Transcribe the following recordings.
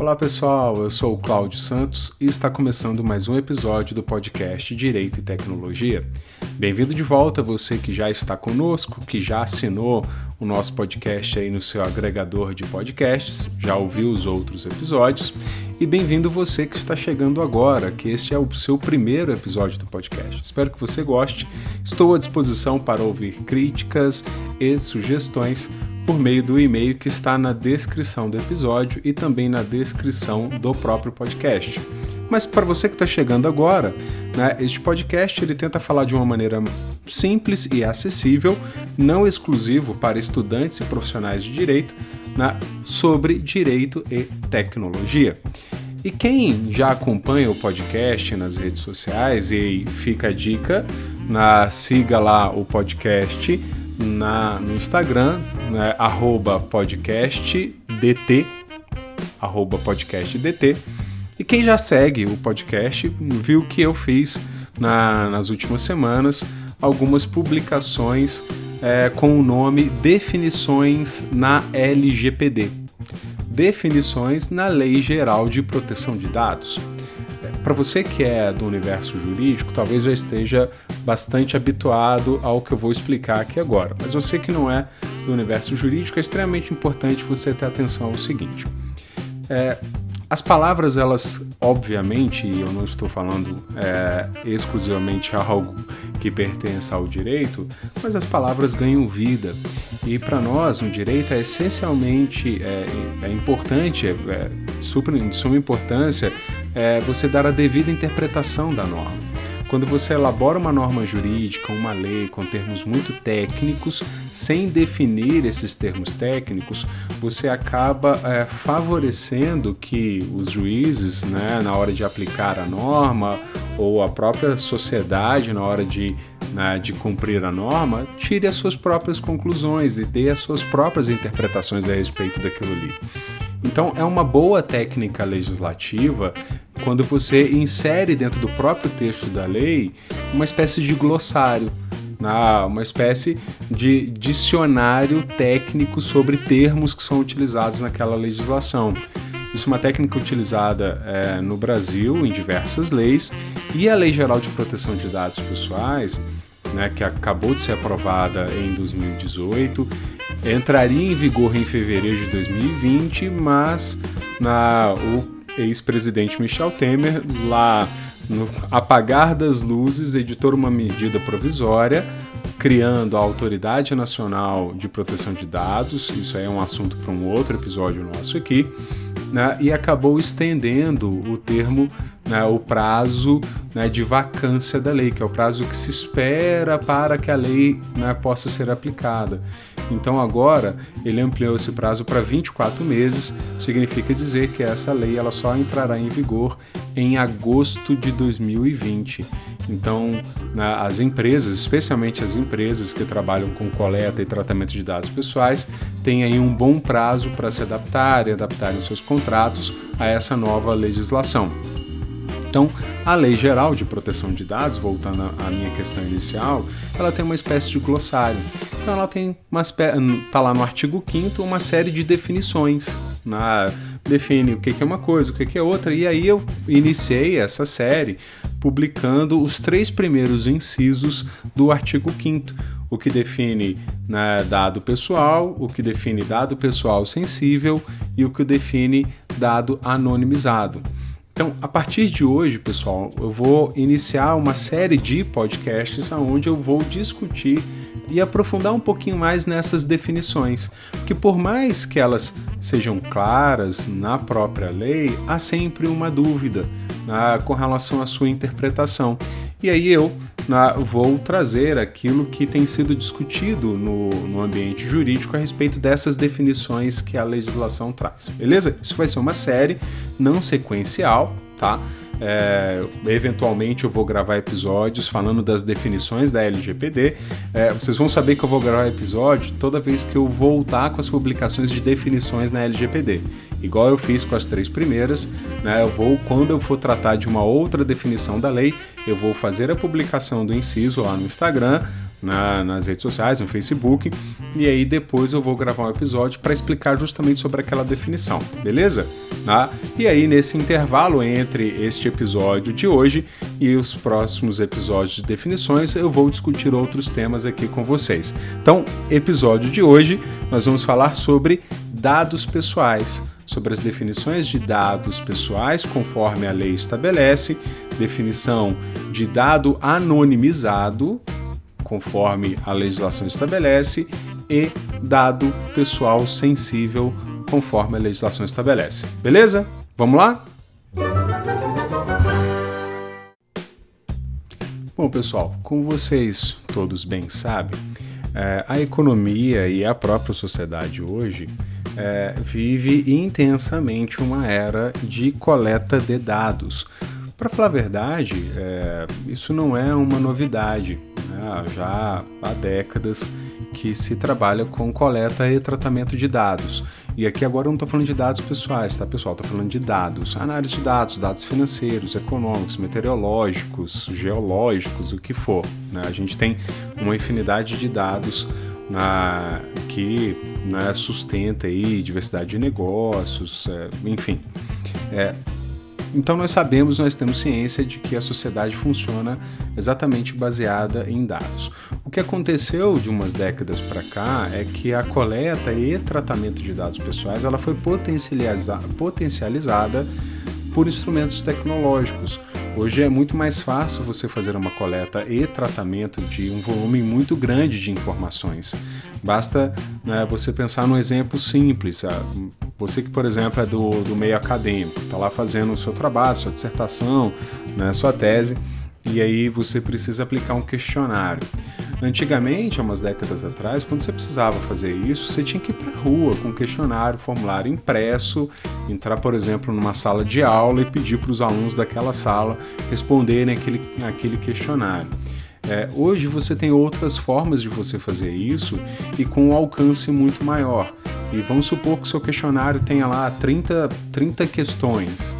Olá pessoal, eu sou o Cláudio Santos e está começando mais um episódio do podcast Direito e Tecnologia. Bem-vindo de volta você que já está conosco, que já assinou o nosso podcast aí no seu agregador de podcasts, já ouviu os outros episódios, e bem-vindo você que está chegando agora, que este é o seu primeiro episódio do podcast. Espero que você goste. Estou à disposição para ouvir críticas e sugestões por meio do e-mail que está na descrição do episódio e também na descrição do próprio podcast. Mas para você que está chegando agora, né, este podcast ele tenta falar de uma maneira simples e acessível, não exclusivo para estudantes e profissionais de direito, né, sobre direito e tecnologia. E quem já acompanha o podcast nas redes sociais, e fica a dica, na, siga lá o podcast na, no Instagram, né, podcastdt, podcastdt. E quem já segue o podcast viu que eu fiz na, nas últimas semanas algumas publicações é, com o nome Definições na LGPD. Definições na Lei Geral de Proteção de Dados. Para você que é do universo jurídico, talvez já esteja bastante habituado ao que eu vou explicar aqui agora. Mas você que não é do universo jurídico, é extremamente importante você ter atenção ao seguinte. É, as palavras, elas, obviamente, eu não estou falando é, exclusivamente algo que pertence ao direito, mas as palavras ganham vida. E para nós, no direito, é essencialmente é, é importante, é, é super, de suma importância, é, você dar a devida interpretação da norma. Quando você elabora uma norma jurídica, uma lei com termos muito técnicos, sem definir esses termos técnicos, você acaba é, favorecendo que os juízes, né, na hora de aplicar a norma, ou a própria sociedade, na hora de, né, de cumprir a norma, tire as suas próprias conclusões e dê as suas próprias interpretações a respeito daquilo ali. Então, é uma boa técnica legislativa quando você insere dentro do próprio texto da lei uma espécie de glossário, né? uma espécie de dicionário técnico sobre termos que são utilizados naquela legislação. Isso é uma técnica utilizada é, no Brasil em diversas leis e a Lei Geral de Proteção de Dados Pessoais, né, que acabou de ser aprovada em 2018, entraria em vigor em fevereiro de 2020, mas na, o ex-presidente Michel Temer, lá no apagar das luzes, editou uma medida provisória criando a Autoridade Nacional de Proteção de Dados, isso aí é um assunto para um outro episódio nosso aqui, né, e acabou estendendo o termo, né, o prazo né, de vacância da lei, que é o prazo que se espera para que a lei né, possa ser aplicada. Então agora ele ampliou esse prazo para 24 meses, significa dizer que essa lei ela só entrará em vigor em agosto de 2020. Então, as empresas, especialmente as empresas que trabalham com coleta e tratamento de dados pessoais, têm aí um bom prazo para se adaptar e adaptarem seus contratos a essa nova legislação. Então, a Lei Geral de Proteção de Dados, voltando à minha questão inicial, ela tem uma espécie de glossário. Então, ela tem uma tá lá no artigo 5 uma série de definições. Na, define o que é uma coisa, o que é outra, e aí eu iniciei essa série publicando os três primeiros incisos do artigo 5 o que define né, dado pessoal, o que define dado pessoal sensível e o que define dado anonimizado. Então, a partir de hoje, pessoal, eu vou iniciar uma série de podcasts onde eu vou discutir e aprofundar um pouquinho mais nessas definições, porque por mais que elas sejam claras na própria lei, há sempre uma dúvida né, com relação à sua interpretação. E aí eu vou trazer aquilo que tem sido discutido no, no ambiente jurídico a respeito dessas definições que a legislação traz. Beleza? Isso vai ser uma série não sequencial, tá? É, eventualmente eu vou gravar episódios falando das definições da LGPD. É, vocês vão saber que eu vou gravar episódio toda vez que eu voltar com as publicações de definições na LGPD. Igual eu fiz com as três primeiras, né, eu vou, quando eu for tratar de uma outra definição da lei, eu vou fazer a publicação do inciso lá no Instagram, na, nas redes sociais, no Facebook, e aí depois eu vou gravar um episódio para explicar justamente sobre aquela definição, beleza? Ah, e aí nesse intervalo entre este episódio de hoje e os próximos episódios de definições, eu vou discutir outros temas aqui com vocês. Então, episódio de hoje, nós vamos falar sobre dados pessoais sobre as definições de dados pessoais conforme a lei estabelece, definição de dado anonimizado conforme a legislação estabelece e dado pessoal sensível conforme a legislação estabelece. Beleza? Vamos lá? Bom, pessoal, como vocês todos bem sabem, é, a economia e a própria sociedade hoje é, vive intensamente uma era de coleta de dados. Para falar a verdade, é, isso não é uma novidade. Né? Já há décadas que se trabalha com coleta e tratamento de dados. E aqui agora eu não estou falando de dados pessoais, tá pessoal? Estou falando de dados, análise de dados, dados financeiros, econômicos, meteorológicos, geológicos, o que for. Né? A gente tem uma infinidade de dados na, que né, sustenta aí diversidade de negócios, é, enfim. É, então nós sabemos, nós temos ciência de que a sociedade funciona exatamente baseada em dados. O que aconteceu de umas décadas para cá é que a coleta e tratamento de dados pessoais ela foi potencializada, potencializada por instrumentos tecnológicos. Hoje é muito mais fácil você fazer uma coleta e tratamento de um volume muito grande de informações. Basta né, você pensar num exemplo simples. Você que, por exemplo, é do, do meio acadêmico, está lá fazendo o seu trabalho, sua dissertação, né, sua tese, e aí você precisa aplicar um questionário. Antigamente, há umas décadas atrás, quando você precisava fazer isso, você tinha que ir para a rua com um questionário, formulário impresso, entrar, por exemplo, numa sala de aula e pedir para os alunos daquela sala responderem aquele, aquele questionário. É, hoje você tem outras formas de você fazer isso e com um alcance muito maior. E vamos supor que o seu questionário tenha lá 30, 30 questões.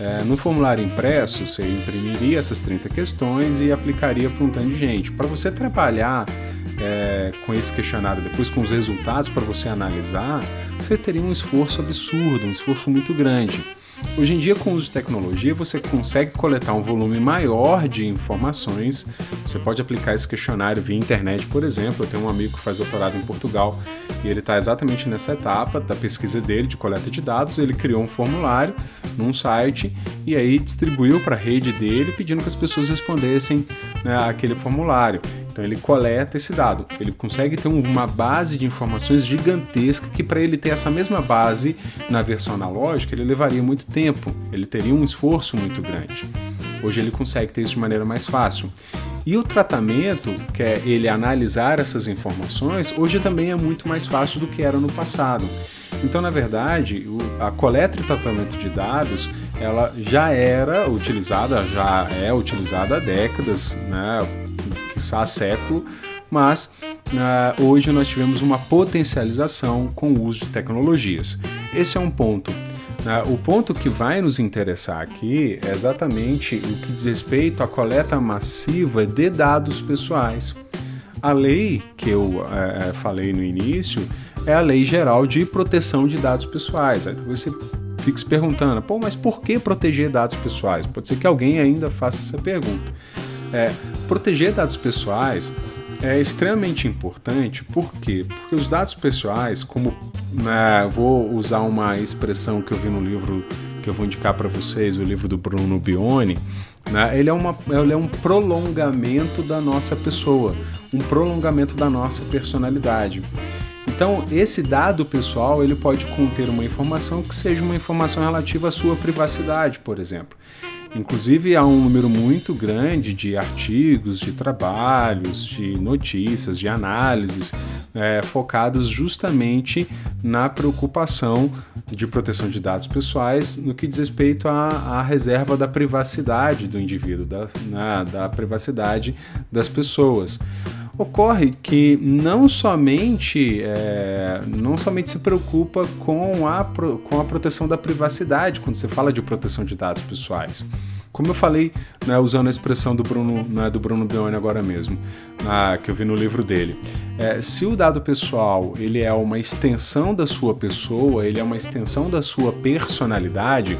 É, no formulário impresso, você imprimiria essas 30 questões e aplicaria para um tanto de gente. Para você trabalhar é, com esse questionário, depois com os resultados para você analisar, você teria um esforço absurdo, um esforço muito grande. Hoje em dia, com o uso de tecnologia, você consegue coletar um volume maior de informações. Você pode aplicar esse questionário via internet, por exemplo. Eu tenho um amigo que faz doutorado em Portugal e ele está exatamente nessa etapa da pesquisa dele de coleta de dados. Ele criou um formulário num site e aí distribuiu para a rede dele, pedindo que as pessoas respondessem né, aquele formulário. Então ele coleta esse dado, ele consegue ter uma base de informações gigantesca que para ele ter essa mesma base na versão analógica ele levaria muito tempo, ele teria um esforço muito grande. Hoje ele consegue ter isso de maneira mais fácil. E o tratamento, que é ele analisar essas informações, hoje também é muito mais fácil do que era no passado. Então, na verdade, a coleta e tratamento de dados ela já era utilizada, já é utilizada há décadas, né, quiçá século, mas uh, hoje nós tivemos uma potencialização com o uso de tecnologias. Esse é um ponto. Uh, o ponto que vai nos interessar aqui é exatamente o que diz respeito à coleta massiva de dados pessoais. A lei que eu uh, falei no início é a Lei Geral de Proteção de Dados Pessoais. Aí você fica se perguntando, pô, mas por que proteger dados pessoais? Pode ser que alguém ainda faça essa pergunta. É, proteger dados pessoais é extremamente importante, por quê? Porque os dados pessoais, como né, vou usar uma expressão que eu vi no livro que eu vou indicar para vocês, o livro do Bruno Bione, né, ele, é uma, ele é um prolongamento da nossa pessoa, um prolongamento da nossa personalidade. Então, esse dado pessoal ele pode conter uma informação que seja uma informação relativa à sua privacidade, por exemplo. Inclusive, há um número muito grande de artigos, de trabalhos, de notícias, de análises é, focadas justamente na preocupação de proteção de dados pessoais no que diz respeito à, à reserva da privacidade do indivíduo, da, na, da privacidade das pessoas. Ocorre que não somente, é, não somente se preocupa com a, com a proteção da privacidade quando você fala de proteção de dados pessoais. Como eu falei, né, usando a expressão do Bruno, né, do Bruno Beone agora mesmo, que eu vi no livro dele, é, se o dado pessoal ele é uma extensão da sua pessoa, ele é uma extensão da sua personalidade,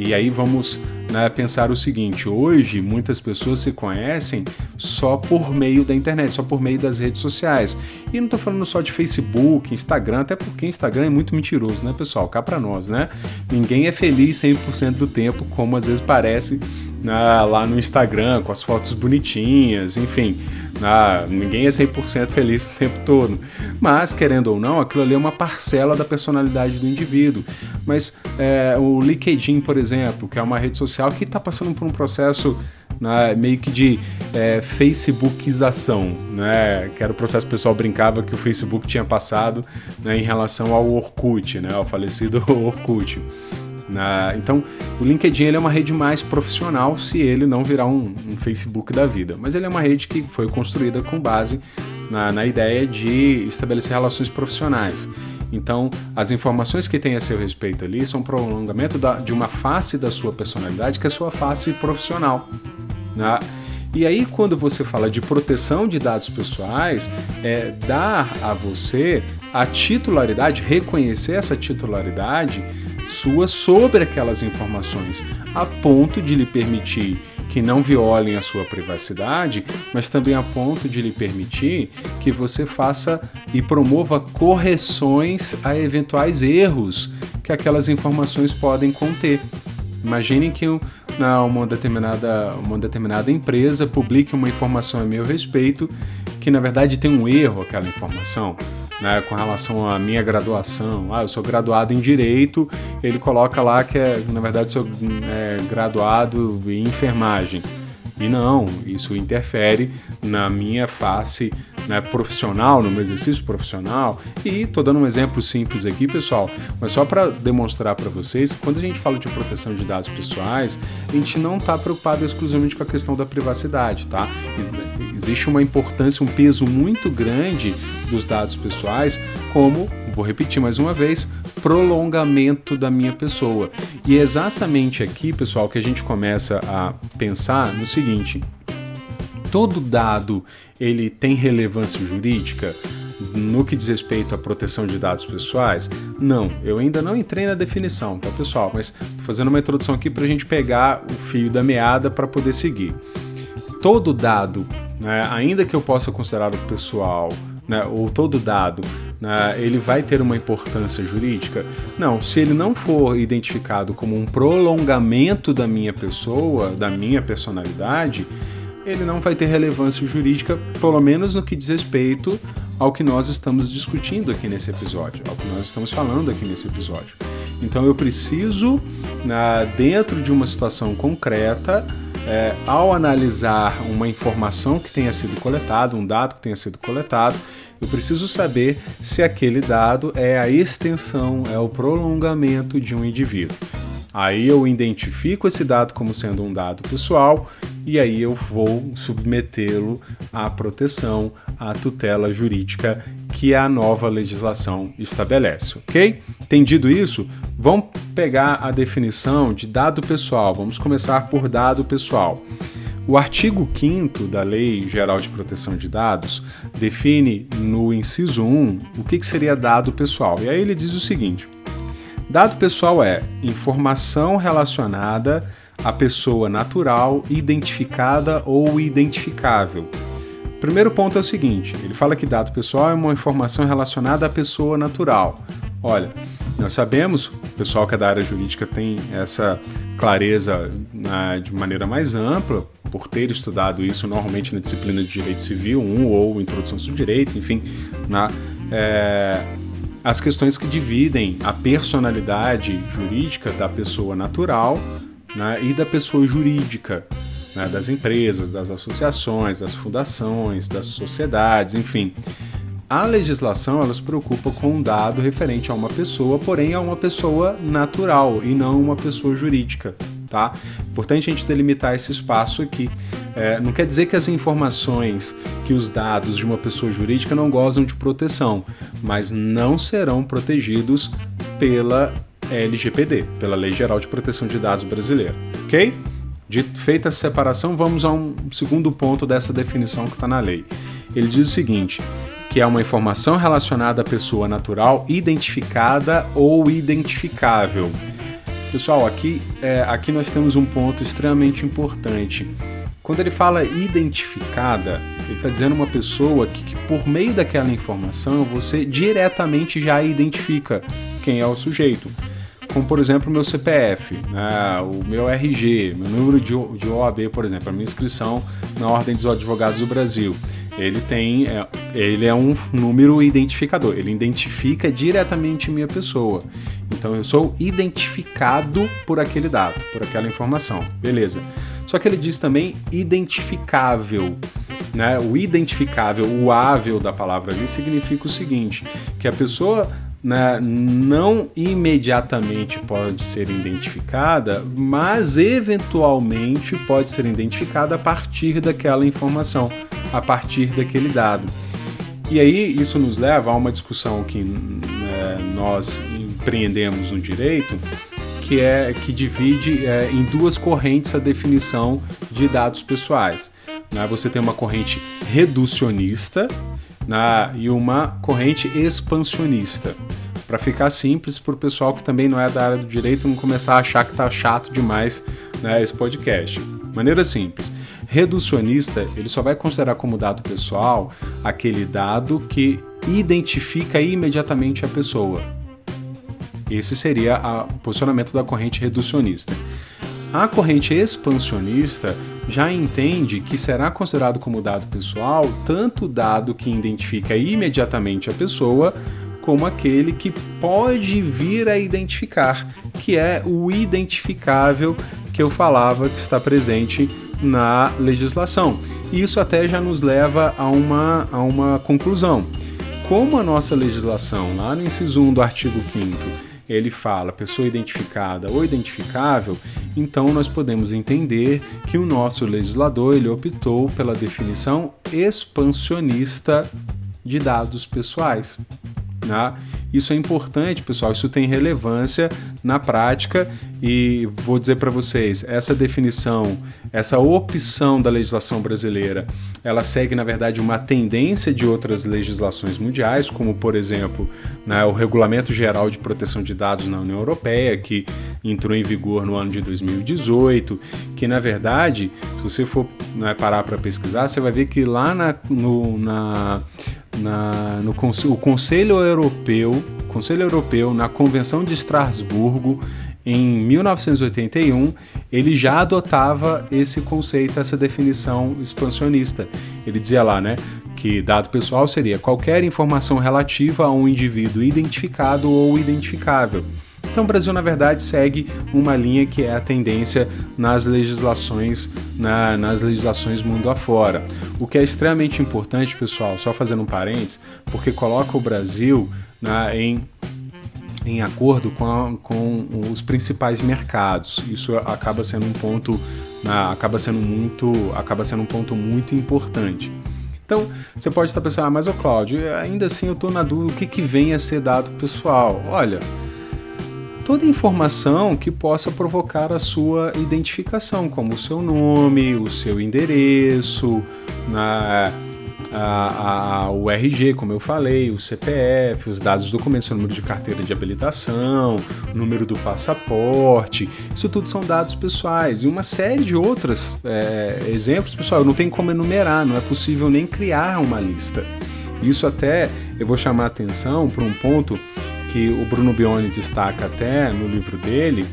e aí vamos né, pensar o seguinte: hoje muitas pessoas se conhecem só por meio da internet, só por meio das redes sociais. E não estou falando só de Facebook, Instagram, até porque Instagram é muito mentiroso, né, pessoal? Cá para nós, né? Ninguém é feliz 100% do tempo, como às vezes parece né, lá no Instagram, com as fotos bonitinhas, enfim. Ah, ninguém é 100% feliz o tempo todo. Mas, querendo ou não, aquilo ali é uma parcela da personalidade do indivíduo. Mas é, o LinkedIn, por exemplo, que é uma rede social que está passando por um processo né, meio que de é, Facebookização, né? que era o processo que o pessoal brincava que o Facebook tinha passado né, em relação ao Orkut, né, ao falecido Orkut. Na, então, o LinkedIn é uma rede mais profissional se ele não virar um, um, Facebook da vida. Mas ele é uma rede que foi construída com base na, na ideia de estabelecer relações profissionais. Então, as informações que tem a seu respeito ali são um prolongamento da, de uma face da sua personalidade, que é a sua face profissional. Né? E aí, quando você fala de proteção de dados pessoais, é dar a você a titularidade, reconhecer essa titularidade sua sobre aquelas informações, a ponto de lhe permitir que não violem a sua privacidade, mas também a ponto de lhe permitir que você faça e promova correções a eventuais erros que aquelas informações podem conter. Imaginem que uma, determinada, uma determinada empresa publique uma informação a meu respeito que na verdade tem um erro aquela informação né, com relação à minha graduação. Ah, eu sou graduado em Direito, ele coloca lá que, é, na verdade, sou é, graduado em enfermagem. E não, isso interfere na minha face né, profissional, no meu exercício profissional. E estou dando um exemplo simples aqui, pessoal, mas só para demonstrar para vocês que quando a gente fala de proteção de dados pessoais, a gente não está preocupado exclusivamente com a questão da privacidade, tá? Existe uma importância, um peso muito grande dos dados pessoais, como, vou repetir mais uma vez, prolongamento da minha pessoa. E é exatamente aqui, pessoal, que a gente começa a pensar no seguinte: todo dado ele tem relevância jurídica? No que diz respeito à proteção de dados pessoais? Não, eu ainda não entrei na definição, tá pessoal? Mas estou fazendo uma introdução aqui para a gente pegar o fio da meada para poder seguir. Todo dado, né, ainda que eu possa considerar o pessoal né, ou todo dado, né, ele vai ter uma importância jurídica? Não, se ele não for identificado como um prolongamento da minha pessoa, da minha personalidade, ele não vai ter relevância jurídica, pelo menos no que diz respeito ao que nós estamos discutindo aqui nesse episódio, ao que nós estamos falando aqui nesse episódio. Então eu preciso, dentro de uma situação concreta, é, ao analisar uma informação que tenha sido coletada, um dado que tenha sido coletado, eu preciso saber se aquele dado é a extensão, é o prolongamento de um indivíduo. Aí eu identifico esse dado como sendo um dado pessoal e aí eu vou submetê-lo à proteção, à tutela jurídica que a nova legislação estabelece, ok? Entendido isso? Vamos pegar a definição de dado pessoal. Vamos começar por dado pessoal. O artigo 5 da Lei Geral de Proteção de Dados define no inciso 1 o que seria dado pessoal. E aí ele diz o seguinte: dado pessoal é informação relacionada à pessoa natural, identificada ou identificável. Primeiro ponto é o seguinte: ele fala que dado pessoal é uma informação relacionada à pessoa natural. Olha, nós sabemos, o pessoal que é da área jurídica tem essa clareza né, de maneira mais ampla, por ter estudado isso normalmente na disciplina de Direito Civil 1 ou Introdução ao Direito, enfim, na, é, as questões que dividem a personalidade jurídica da pessoa natural né, e da pessoa jurídica, né, das empresas, das associações, das fundações, das sociedades, enfim. A legislação ela se preocupa com um dado referente a uma pessoa, porém a uma pessoa natural e não uma pessoa jurídica. Tá? Importante a gente delimitar esse espaço aqui. É, não quer dizer que as informações, que os dados de uma pessoa jurídica não gozam de proteção, mas não serão protegidos pela LGPD, pela Lei Geral de Proteção de Dados Brasileira, ok? feita essa separação, vamos a um segundo ponto dessa definição que está na lei. Ele diz o seguinte: que é uma informação relacionada à pessoa natural identificada ou identificável. Pessoal, aqui, é, aqui nós temos um ponto extremamente importante. Quando ele fala identificada, ele está dizendo uma pessoa que, que, por meio daquela informação, você diretamente já identifica quem é o sujeito. Como, por exemplo, o meu CPF, né, o meu RG, meu número de, de OAB, por exemplo, a minha inscrição na Ordem dos Advogados do Brasil ele tem, é, ele é um número identificador, ele identifica diretamente minha pessoa. Então eu sou identificado por aquele dado, por aquela informação, beleza? Só que ele diz também identificável. Né? O identificável, o ável da palavra ali significa o seguinte: que a pessoa né, não imediatamente pode ser identificada, mas eventualmente pode ser identificada a partir daquela informação, a partir daquele dado. E aí isso nos leva a uma discussão que né, nós empreendemos no direito, que é que divide é, em duas correntes a definição de dados pessoais. Né? Você tem uma corrente reducionista né, e uma corrente expansionista. Para ficar simples, para o pessoal que também não é da área do direito não começar a achar que está chato demais né, esse podcast. Maneira simples. Reducionista, ele só vai considerar como dado pessoal aquele dado que identifica imediatamente a pessoa. Esse seria o posicionamento da corrente reducionista. A corrente expansionista já entende que será considerado como dado pessoal tanto o dado que identifica imediatamente a pessoa, como aquele que pode vir a identificar, que é o identificável que eu falava que está presente na legislação. Isso até já nos leva a uma, a uma conclusão. Como a nossa legislação, lá no inciso 1 do artigo 5 ele fala pessoa identificada ou identificável, então nós podemos entender que o nosso legislador ele optou pela definição expansionista de dados pessoais. Né? Isso é importante, pessoal, isso tem relevância na prática e vou dizer para vocês, essa definição, essa opção da legislação brasileira, ela segue na verdade uma tendência de outras legislações mundiais, como por exemplo, né, o Regulamento Geral de Proteção de Dados na União Europeia, que entrou em vigor no ano de 2018, que na verdade, se você for né, parar para pesquisar, você vai ver que lá na, no, na na, no o Conselho Europeu, Conselho Europeu, na Convenção de Estrasburgo, em 1981, ele já adotava esse conceito, essa definição expansionista. Ele dizia lá, né, que dado pessoal seria qualquer informação relativa a um indivíduo identificado ou identificável. Então o Brasil, na verdade, segue uma linha que é a tendência nas legislações, na, nas legislações mundo afora. O que é extremamente importante, pessoal, só fazendo um parênteses, porque coloca o Brasil né, em em acordo com, a, com os principais mercados. Isso acaba sendo um ponto, né, acaba sendo muito, acaba sendo um ponto muito importante. Então, você pode estar pensando, ah, mas o Cláudio, ainda assim eu estou na dúvida o que, que vem a ser dado pessoal. Olha, toda informação que possa provocar a sua identificação, como o seu nome, o seu endereço, na, a, a, o RG, como eu falei, o CPF, os dados dos documentos, o número de carteira de habilitação, o número do passaporte, isso tudo são dados pessoais. E uma série de outros é, exemplos, pessoal, não tem como enumerar, não é possível nem criar uma lista. Isso até eu vou chamar a atenção para um ponto que o Bruno Bione destaca até no livro dele,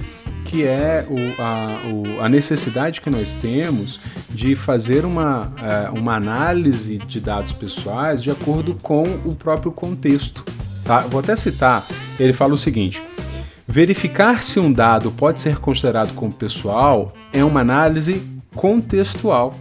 que é o, a, o, a, necessidade que nós temos de fazer uma, é, uma análise de dados pessoais de acordo com o próprio contexto. Tá? Vou até citar, ele fala o seguinte: verificar se um dado pode ser considerado como pessoal é uma análise contextual.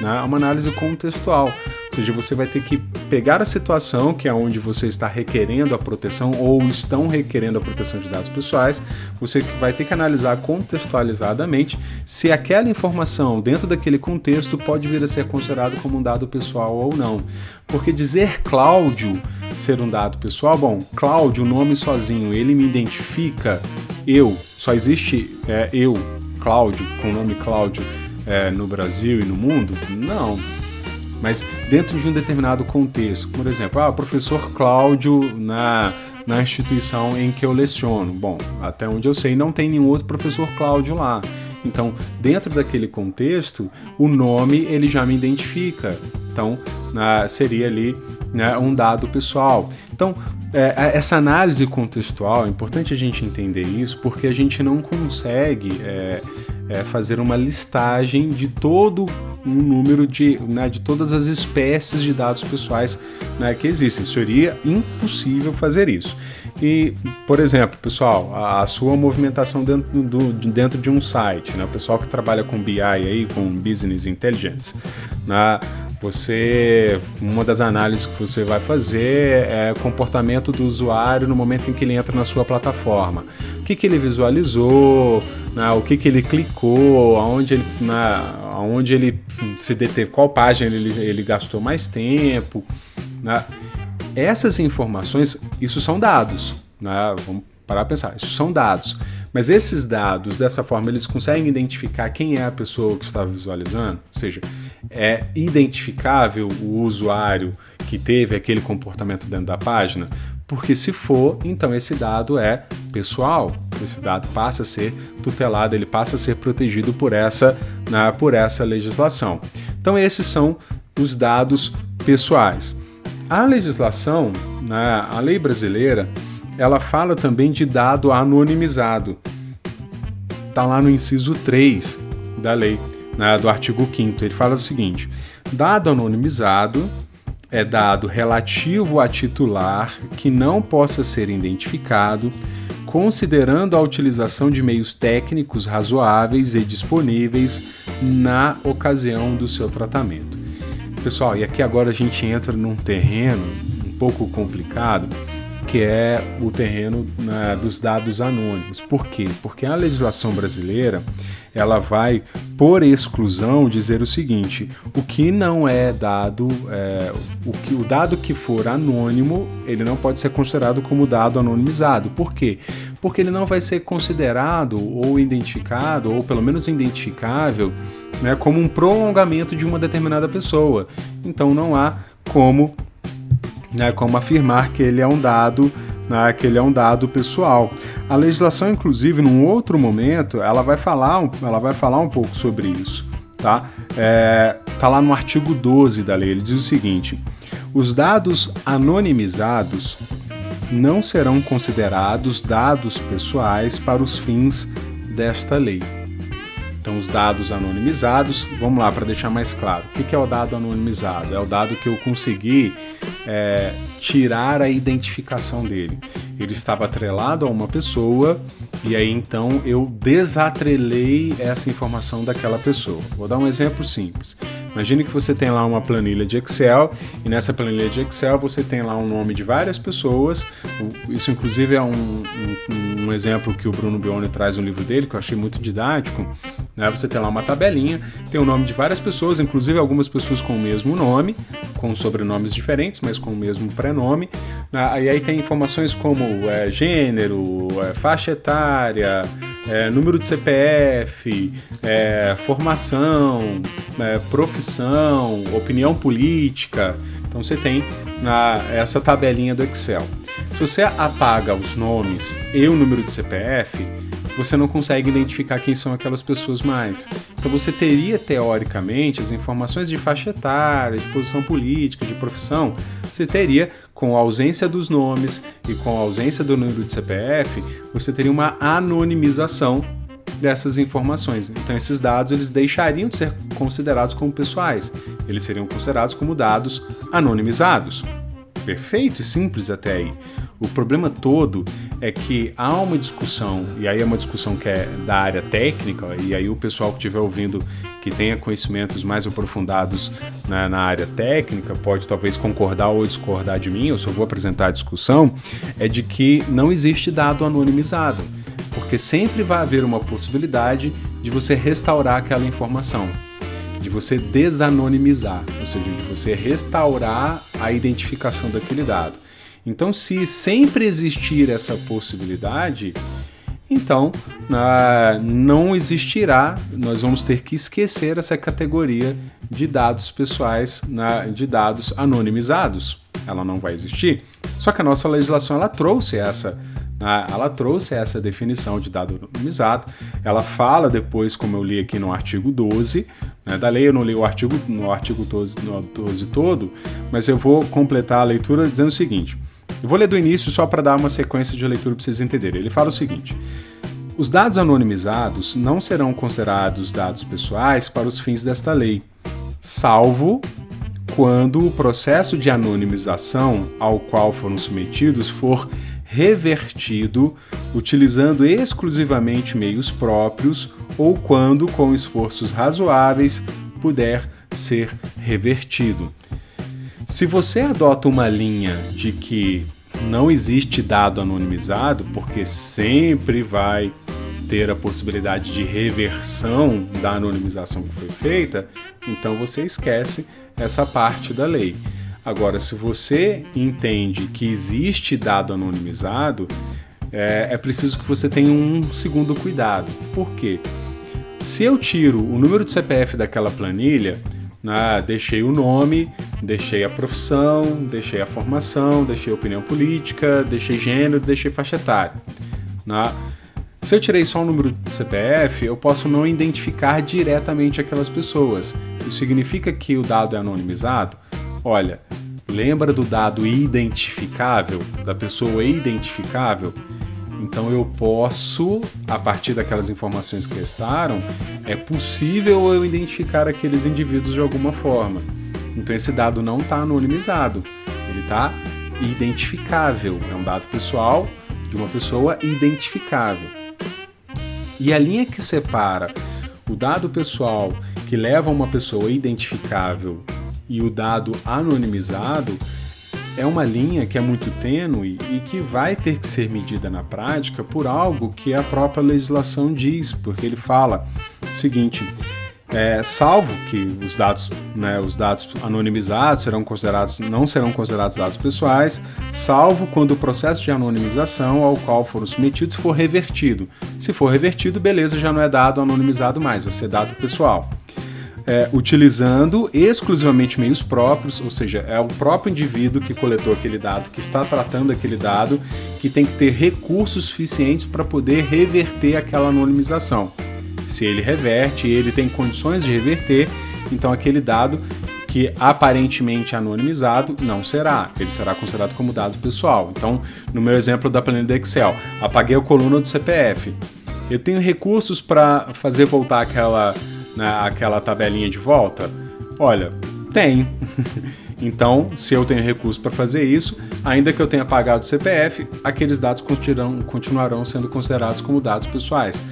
Né? Uma análise contextual. Ou seja, você vai ter que pegar a situação que é onde você está requerendo a proteção ou estão requerendo a proteção de dados pessoais, você vai ter que analisar contextualizadamente se aquela informação dentro daquele contexto pode vir a ser considerado como um dado pessoal ou não. Porque dizer Cláudio ser um dado pessoal, bom, Cláudio, o nome sozinho, ele me identifica, eu, só existe é, eu, Cláudio, com o nome Cláudio é, no Brasil e no mundo? Não. Mas dentro de um determinado contexto, por exemplo, ah, professor Cláudio na, na instituição em que eu leciono. Bom, até onde eu sei, não tem nenhum outro professor Cláudio lá. Então, dentro daquele contexto, o nome ele já me identifica. Então, uh, seria ali né, um dado pessoal. Então, é, é, essa análise contextual, é importante a gente entender isso, porque a gente não consegue é, é, fazer uma listagem de todo um número de, né, de todas as espécies de dados pessoais né, que existem. Seria impossível fazer isso. E, por exemplo, pessoal, a, a sua movimentação dentro, do, dentro de um site, né, o pessoal que trabalha com BI aí, com Business Intelligence, né, você, uma das análises que você vai fazer é o comportamento do usuário no momento em que ele entra na sua plataforma. O que, que ele visualizou, né, o que, que ele clicou, aonde ele, né, aonde ele se deteve, qual página ele, ele gastou mais tempo. Né. Essas informações, isso são dados. Né, vamos parar para pensar, isso são dados. Mas esses dados, dessa forma, eles conseguem identificar quem é a pessoa que está visualizando? Ou seja, é identificável o usuário que teve aquele comportamento dentro da página? Porque se for, então esse dado é pessoal. Esse dado passa a ser tutelado, ele passa a ser protegido por essa, né, por essa legislação. Então esses são os dados pessoais. A legislação, né, a lei brasileira, ela fala também de dado anonimizado. Está lá no inciso 3 da lei, né, do artigo 5 Ele fala o seguinte: dado anonimizado é dado relativo a titular que não possa ser identificado, considerando a utilização de meios técnicos razoáveis e disponíveis na ocasião do seu tratamento. Pessoal, e aqui agora a gente entra num terreno um pouco complicado que é o terreno né, dos dados anônimos. Por quê? Porque a legislação brasileira ela vai, por exclusão, dizer o seguinte: o que não é dado, é, o, que, o dado que for anônimo, ele não pode ser considerado como dado anonimizado. Por quê? Porque ele não vai ser considerado ou identificado, ou pelo menos identificável, né, como um prolongamento de uma determinada pessoa. Então não há como né, como afirmar que ele é um dado né, que ele é um dado pessoal. A legislação, inclusive, num outro momento, ela vai falar, ela vai falar um pouco sobre isso. Tá? É, tá lá no artigo 12 da lei, ele diz o seguinte: os dados anonimizados não serão considerados dados pessoais para os fins desta lei. Então, os dados anonimizados, vamos lá para deixar mais claro. O que é o dado anonimizado? É o dado que eu consegui é, tirar a identificação dele. Ele estava atrelado a uma pessoa e aí então eu desatrelei essa informação daquela pessoa. Vou dar um exemplo simples. Imagine que você tem lá uma planilha de Excel e nessa planilha de Excel você tem lá um nome de várias pessoas. Isso, inclusive, é um, um, um exemplo que o Bruno Bione traz no livro dele, que eu achei muito didático. Né? Você tem lá uma tabelinha, tem o nome de várias pessoas, inclusive algumas pessoas com o mesmo nome, com sobrenomes diferentes, mas com o mesmo prenome. Né? E aí tem informações como é, gênero, é, faixa etária, é, número de CPF, é, formação, é, profissão, opinião política. Então você tem na, essa tabelinha do Excel. Se você apaga os nomes e o número de CPF, você não consegue identificar quem são aquelas pessoas mais. Então você teria, teoricamente, as informações de faixa etária, de posição política, de profissão, você teria, com a ausência dos nomes e com a ausência do número de CPF, você teria uma anonimização dessas informações. Então esses dados eles deixariam de ser considerados como pessoais, eles seriam considerados como dados anonimizados. Perfeito e simples até aí. O problema todo é que há uma discussão, e aí é uma discussão que é da área técnica, e aí o pessoal que estiver ouvindo que tenha conhecimentos mais aprofundados na, na, área técnica pode talvez concordar ou discordar de mim, eu só vou apresentar a discussão, é de que não existe dado anonimizado, porque sempre vai haver uma possibilidade de você restaurar aquela informação de você desanonimizar, ou seja, de você restaurar a identificação daquele dado. Então, se sempre existir essa possibilidade, então uh, não existirá, nós vamos ter que esquecer essa categoria de dados pessoais, de dados anonimizados. Ela não vai existir. Só que a nossa legislação ela trouxe essa né, ela trouxe essa definição de dado anonimizado. Ela fala depois, como eu li aqui no artigo 12 né, da lei, eu não li o artigo, no artigo 12, no 12 todo, mas eu vou completar a leitura dizendo o seguinte: eu vou ler do início só para dar uma sequência de leitura para vocês entenderem. Ele fala o seguinte: os dados anonimizados não serão considerados dados pessoais para os fins desta lei, salvo quando o processo de anonimização ao qual foram submetidos for revertido utilizando exclusivamente meios próprios ou quando, com esforços razoáveis, puder ser revertido. Se você adota uma linha de que não existe dado anonimizado, porque sempre vai ter a possibilidade de reversão da anonimização que foi feita, então você esquece essa parte da lei. Agora, se você entende que existe dado anonimizado, é, é preciso que você tenha um segundo cuidado. Por quê? Se eu tiro o número de CPF daquela planilha, né, deixei o nome, deixei a profissão, deixei a formação, deixei a opinião política, deixei gênero, deixei faixa etária. Né? Se eu tirei só o número de CPF, eu posso não identificar diretamente aquelas pessoas. Isso significa que o dado é anonimizado? Olha, lembra do dado identificável, da pessoa identificável? Então eu posso, a partir daquelas informações que restaram, é possível eu identificar aqueles indivíduos de alguma forma. Então esse dado não está anonimizado, ele está identificável, é um dado pessoal de uma pessoa identificável. E a linha que separa o dado pessoal que leva a uma pessoa identificável e o dado anonimizado é uma linha que é muito tênue e que vai ter que ser medida na prática por algo que a própria legislação diz, porque ele fala o seguinte: é, salvo que os dados, né, os dados anonimizados serão considerados, não serão considerados dados pessoais, salvo quando o processo de anonimização ao qual foram submetidos for revertido. Se for revertido, beleza, já não é dado anonimizado mais, vai ser dado pessoal é, utilizando exclusivamente meios próprios, ou seja, é o próprio indivíduo que coletou aquele dado, que está tratando aquele dado, que tem que ter recursos suficientes para poder reverter aquela anonimização. Se ele reverte, ele tem condições de reverter, então aquele dado que aparentemente é anonimizado não será, ele será considerado como dado pessoal. Então, no meu exemplo da planilha Excel, apaguei a coluna do CPF. Eu tenho recursos para fazer voltar aquela né, aquela tabelinha de volta? Olha, tem. então, se eu tenho recurso para fazer isso, ainda que eu tenha pagado o CPF, aqueles dados continuarão sendo considerados como dados pessoais.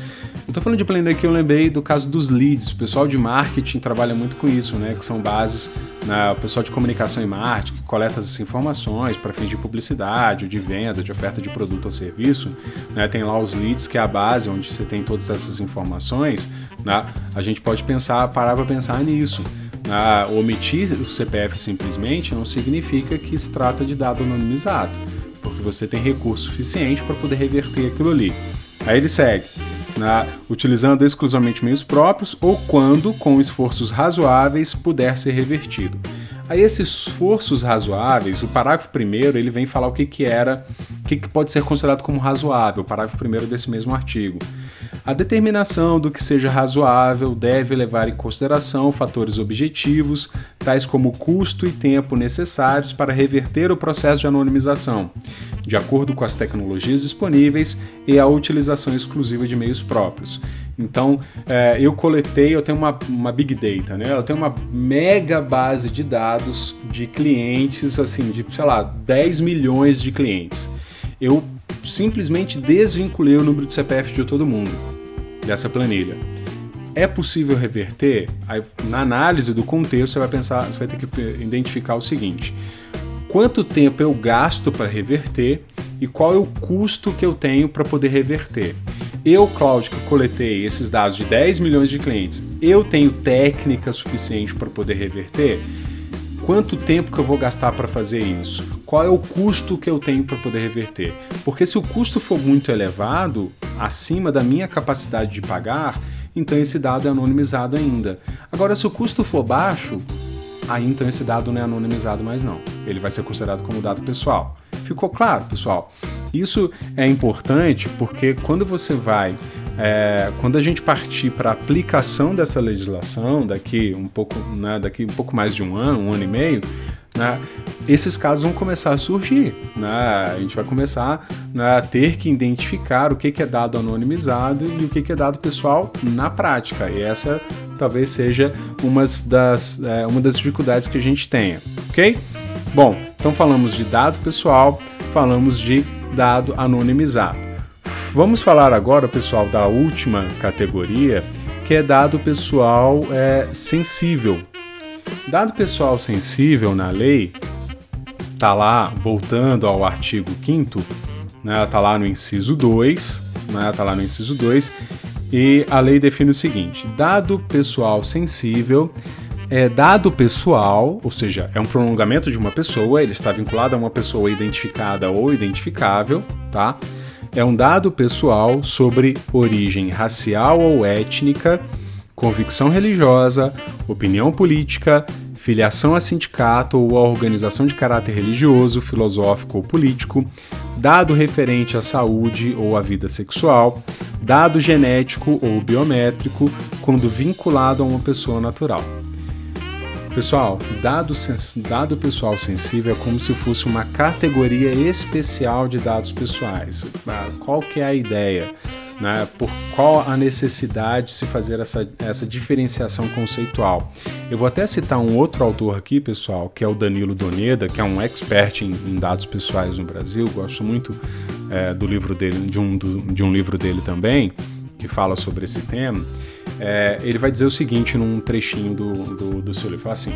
Eu tô falando de planner aqui, eu lembrei do caso dos leads. O pessoal de marketing trabalha muito com isso, né? Que são bases, né? o pessoal de comunicação e marketing que coleta essas informações para fins de publicidade, ou de venda, de oferta de produto ou serviço. Né? Tem lá os leads, que é a base onde você tem todas essas informações. Né? A gente pode pensar, parar para pensar nisso. Né? Omitir o CPF simplesmente não significa que se trata de dado anonimizado, porque você tem recurso suficiente para poder reverter aquilo ali. Aí ele segue né, utilizando exclusivamente meios próprios ou quando, com esforços razoáveis, puder ser revertido. Aí esses esforços razoáveis, o parágrafo primeiro ele vem falar o que, que era, o que, que pode ser considerado como razoável, o parágrafo primeiro desse mesmo artigo. A determinação do que seja razoável deve levar em consideração fatores objetivos, tais como custo e tempo necessários para reverter o processo de anonimização, de acordo com as tecnologias disponíveis e a utilização exclusiva de meios próprios. Então, é, eu coletei, eu tenho uma, uma big data, né? Eu tenho uma mega base de dados de clientes, assim, de, sei lá, 10 milhões de clientes. Eu simplesmente desvinculei o número de CPF de todo mundo dessa planilha. É possível reverter? Aí, na análise do contexto, você vai pensar, você vai ter que identificar o seguinte: quanto tempo eu gasto para reverter e qual é o custo que eu tenho para poder reverter. Eu, Cláudio, que coletei esses dados de 10 milhões de clientes, eu tenho técnica suficiente para poder reverter? Quanto tempo que eu vou gastar para fazer isso? Qual é o custo que eu tenho para poder reverter? Porque se o custo for muito elevado, acima da minha capacidade de pagar, então esse dado é anonimizado ainda. Agora, se o custo for baixo, aí então esse dado não é anonimizado mais não. Ele vai ser considerado como dado pessoal. Ficou claro, pessoal? Isso é importante porque quando você vai é, quando a gente partir para a aplicação dessa legislação daqui um pouco, né, daqui um pouco mais de um ano, um ano e meio, né, esses casos vão começar a surgir. Né? A gente vai começar né, a ter que identificar o que, é dado anonimizado e o que, que é dado pessoal na prática. E essa talvez seja uma das, é, uma das dificuldades que a gente tenha, ok? Bom, então falamos de dado pessoal, falamos de dado anonimizado. Vamos falar agora, pessoal, da última categoria, que é dado pessoal é, sensível. Dado pessoal sensível na lei, tá lá, voltando ao artigo 5 né, tá lá no inciso 2, né, tá lá no inciso 2, e a lei define o seguinte: dado pessoal sensível é dado pessoal, ou seja, é um prolongamento de uma pessoa, ele está vinculado a uma pessoa identificada ou identificável, tá? É um dado pessoal sobre origem racial ou étnica, convicção religiosa, opinião política, filiação a sindicato ou a organização de caráter religioso, filosófico ou político, dado referente à saúde ou à vida sexual, dado genético ou biométrico, quando vinculado a uma pessoa natural. Pessoal, dado, dado pessoal sensível é como se fosse uma categoria especial de dados pessoais. Ah, qual que é a ideia? Né? Por qual a necessidade de se fazer essa, essa diferenciação conceitual? Eu vou até citar um outro autor aqui, pessoal, que é o Danilo Doneda, que é um expert em, em dados pessoais no Brasil. Gosto muito é, do livro dele, de um, do, de um livro dele também, que fala sobre esse tema. É, ele vai dizer o seguinte num trechinho do, do, do seu livro: assim.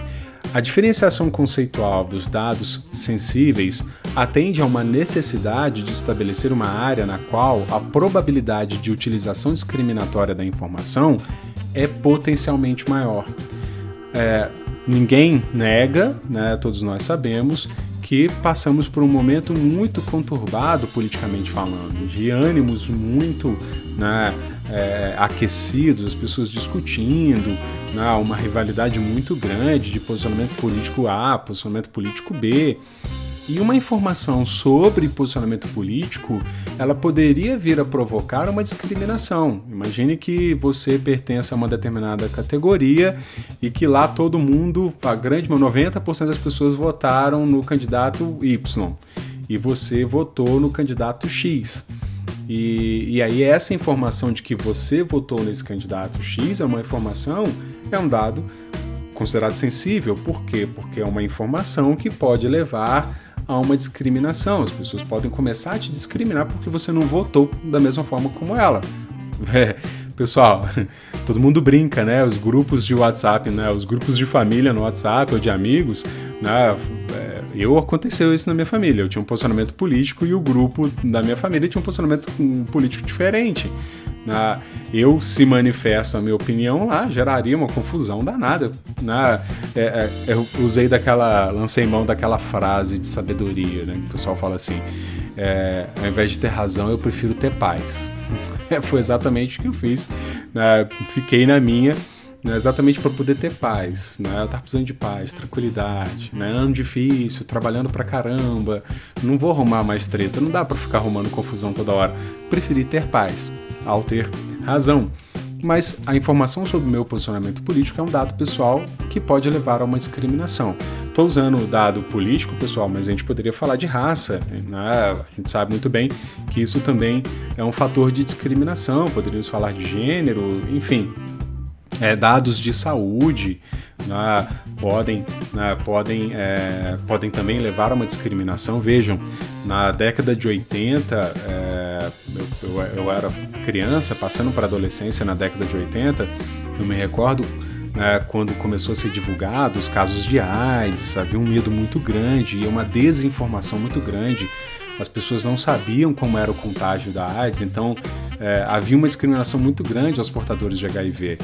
A diferenciação conceitual dos dados sensíveis atende a uma necessidade de estabelecer uma área na qual a probabilidade de utilização discriminatória da informação é potencialmente maior. É, ninguém nega, né, todos nós sabemos, que passamos por um momento muito conturbado politicamente falando, de ânimos muito né, é, aquecidos, as pessoas discutindo, né, uma rivalidade muito grande de posicionamento político A, posicionamento político B. E uma informação sobre posicionamento político, ela poderia vir a provocar uma discriminação. Imagine que você pertence a uma determinada categoria e que lá todo mundo, a grande 90% das pessoas votaram no candidato Y e você votou no candidato X. E, e aí essa informação de que você votou nesse candidato X é uma informação, é um dado considerado sensível. Por quê? Porque é uma informação que pode levar a uma discriminação. As pessoas podem começar a te discriminar porque você não votou da mesma forma como ela. É, pessoal, todo mundo brinca, né? Os grupos de WhatsApp, né? Os grupos de família no WhatsApp ou de amigos, né? Eu aconteceu isso na minha família. Eu tinha um posicionamento político e o grupo da minha família tinha um posicionamento político diferente. Na, eu se manifesto a minha opinião lá, geraria uma confusão danada. Na, é, é, eu usei daquela, lancei mão daquela frase de sabedoria, né? Que o pessoal fala assim: é, ao invés de ter razão, eu prefiro ter paz. Foi exatamente o que eu fiz. Né? Fiquei na minha né, exatamente para poder ter paz, né? Eu tava precisando de paz, tranquilidade, né? Ano difícil, trabalhando pra caramba, não vou arrumar mais treta, não dá para ficar arrumando confusão toda hora. Preferi ter paz, ao ter razão. Mas a informação sobre o meu posicionamento político é um dado pessoal que pode levar a uma discriminação. Estou usando o dado político, pessoal, mas a gente poderia falar de raça. Né? A gente sabe muito bem que isso também é um fator de discriminação. Poderíamos falar de gênero, enfim, é, dados de saúde né, podem, né, podem, é, podem também levar a uma discriminação. Vejam, na década de 80, é, eu, eu, eu, era criança, passando para a adolescência na década de 80, eu me recordo né, quando começou a ser divulgado os casos de AIDS, havia um medo muito grande e uma desinformação muito grande as pessoas não sabiam como era o contágio da AIDS, então é, havia uma discriminação muito grande aos portadores de HIV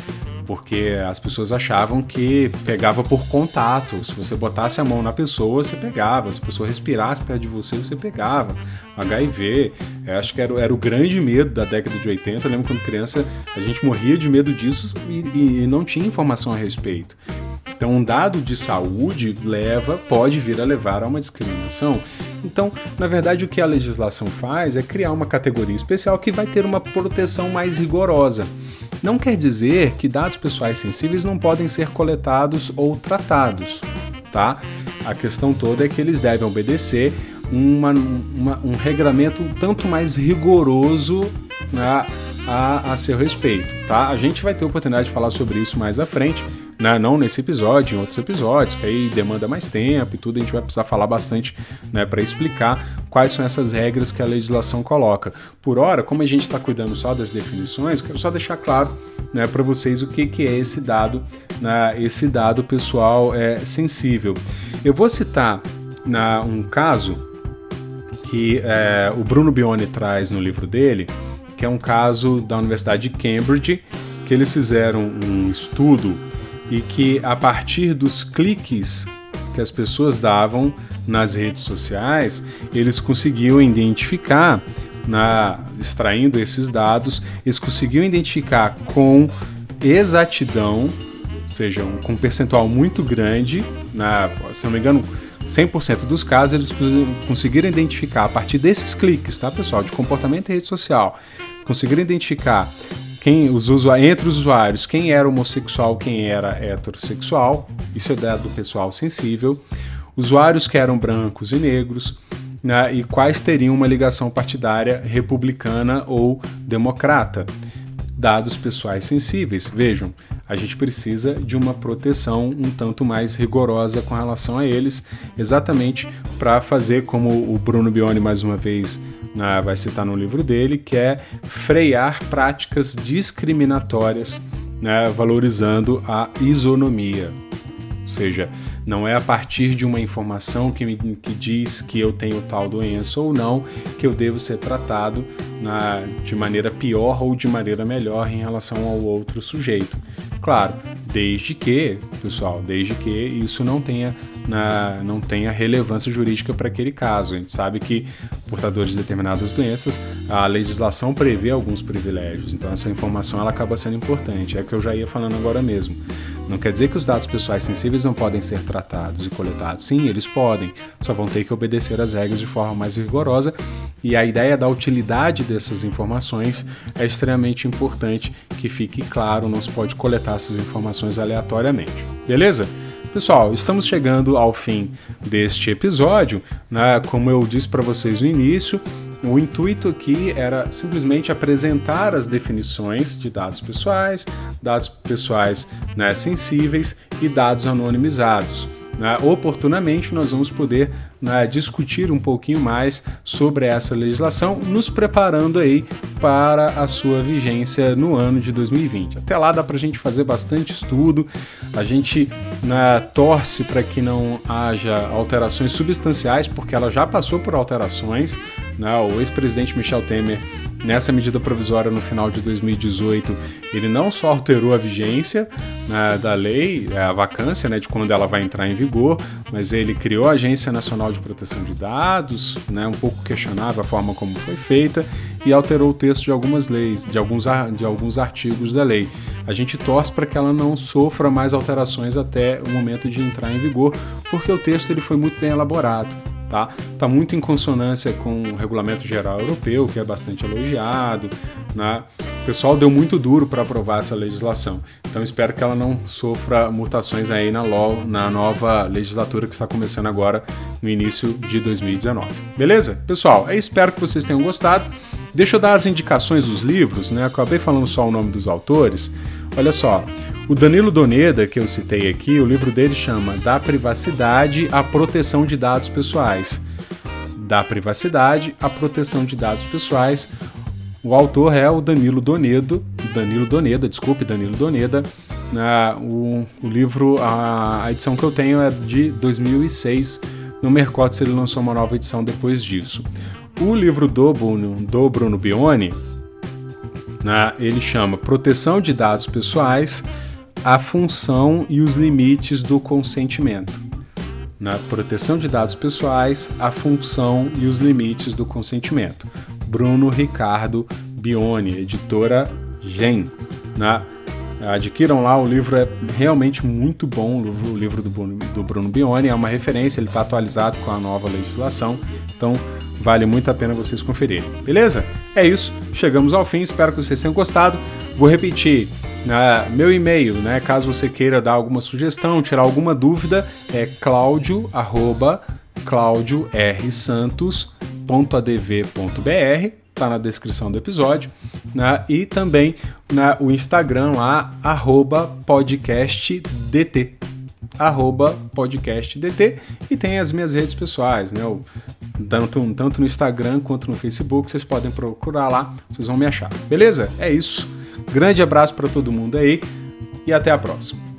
porque as pessoas achavam que pegava por contato. Se você botasse a mão na pessoa, você pegava. Se a pessoa respirasse perto de você, você pegava. HIV, eu acho que era, era o grande medo da década de 80. Eu lembro quando criança a gente morria de medo disso e, e não tinha informação a respeito. Então, um dado de saúde leva, pode vir a levar a uma discriminação. Então, na verdade, o que a legislação faz é criar uma categoria especial que vai ter uma proteção mais rigorosa. Não quer dizer que dados pessoais sensíveis não podem ser coletados ou tratados, tá? A questão toda é que eles devem obedecer uma, uma, um regramento tanto mais rigoroso né, a, a seu respeito, tá? A gente vai ter oportunidade de falar sobre isso mais à frente, né? não nesse episódio, em outros episódios, que aí demanda mais tempo e tudo, a gente vai precisar falar bastante né, para explicar quais são essas regras que a legislação coloca. Por hora, como a gente está cuidando só das definições, quero só deixar claro né, para vocês o que, que é esse dado, né, esse dado pessoal é, sensível. Eu vou citar na, um caso que é, o Bruno Bione traz no livro dele, que é um caso da Universidade de Cambridge, que eles fizeram um estudo e que a partir dos cliques que as pessoas davam nas redes sociais, eles conseguiam identificar, na, extraindo esses dados, eles conseguiam identificar com exatidão, ou seja, um, com um percentual muito grande, na, se não me engano, 100% dos casos eles conseguiram identificar a partir desses cliques, tá, pessoal, de comportamento em rede social, conseguiram identificar quem os usuários, entre os usuários quem era homossexual, quem era heterossexual, isso é dado pessoal sensível, usuários que eram brancos e negros, né, e quais teriam uma ligação partidária republicana ou democrata. Dados pessoais sensíveis. Vejam, a gente precisa de uma proteção um tanto mais rigorosa com relação a eles, exatamente para fazer como o Bruno Bione mais uma vez né, vai citar no livro dele, que é frear práticas discriminatórias, né, valorizando a isonomia. Ou seja, não é a partir de uma informação que, me, que diz que eu tenho tal doença ou não que eu devo ser tratado na, de maneira pior ou de maneira melhor em relação ao outro sujeito. Claro, desde que, pessoal, desde que isso não tenha, na, não tenha relevância jurídica para aquele caso. A gente sabe que portadores de determinadas doenças, a legislação prevê alguns privilégios, então essa informação ela acaba sendo importante. É o que eu já ia falando agora mesmo. Não quer dizer que os dados pessoais sensíveis não podem ser tratados e coletados. Sim, eles podem, só vão ter que obedecer às regras de forma mais rigorosa. E a ideia da utilidade dessas informações é extremamente importante que fique claro, não se pode coletar essas informações aleatoriamente. Beleza? Pessoal, estamos chegando ao fim deste episódio. Né? Como eu disse para vocês no início, o intuito aqui era simplesmente apresentar as definições de dados pessoais, dados pessoais né, sensíveis e dados anonimizados. Né? Oportunamente, nós vamos poder né, discutir um pouquinho mais sobre essa legislação, nos preparando aí para a sua vigência no ano de 2020. Até lá dá para a gente fazer bastante estudo, a gente né, torce para que não haja alterações substanciais, porque ela já passou por alterações. Né? O ex-presidente Michel Temer Nessa medida provisória no final de 2018, ele não só alterou a vigência né, da lei, é, a vacância né, de quando ela vai entrar em vigor, mas ele criou a Agência Nacional de Proteção de Dados, né, um pouco questionável a forma como foi feita, e alterou o texto de algumas leis, de alguns, de alguns artigos da lei. A gente torce para que ela não sofra mais alterações até o momento de entrar em vigor, porque o texto ele foi muito bem elaborado tá? Tá muito em consonância com o regulamento geral europeu, que é bastante elogiado, né? O pessoal deu muito duro para aprovar essa legislação. Então espero que ela não sofra mutações aí na, na nova legislatura que está começando agora no início de 2019. Beleza? Pessoal, eu espero que vocês tenham gostado. Deixa eu dar as indicações dos livros, né? Acabei falando só o nome dos autores. Olha só, o Danilo Doneda, que eu citei aqui, o livro dele chama Da Privacidade à Proteção de Dados Pessoais. Da Privacidade à Proteção de Dados Pessoais. O autor é o Danilo Donedo, Danilo Doneda, desculpe, Danilo Doneda. Uh, o, o, livro, a, a, edição que eu tenho é de 2006. No Mercotes ele lançou uma nova edição depois disso. o livro do Bruno, do Bruno Bione, né, ele chama Proteção de Dados Pessoais, a função e os limites do consentimento. Na proteção de dados pessoais, a função e os limites do consentimento. Bruno Ricardo Bione, editora Gen. Né? Adquiram lá, o livro é realmente muito bom, o livro do Bruno, Bione, é uma referência, ele está atualizado com a nova legislação, então vale muito a pena vocês conferirem, beleza? É isso, chegamos ao fim, espero que vocês tenham gostado. Vou repetir, né, meu e-mail, né, caso você queira dar alguma sugestão, tirar alguma dúvida, é claudio, claudioRsantos.adv.br tá na descrição do episódio, né? E também na, o Instagram lá, arroba podcastdt. Arroba podcastdt e tem as minhas redes pessoais, né? O, tanto, tanto no Instagram quanto no Facebook, vocês podem procurar lá, vocês vão me achar. Beleza? É isso. Grande abraço para todo mundo aí e até a próxima.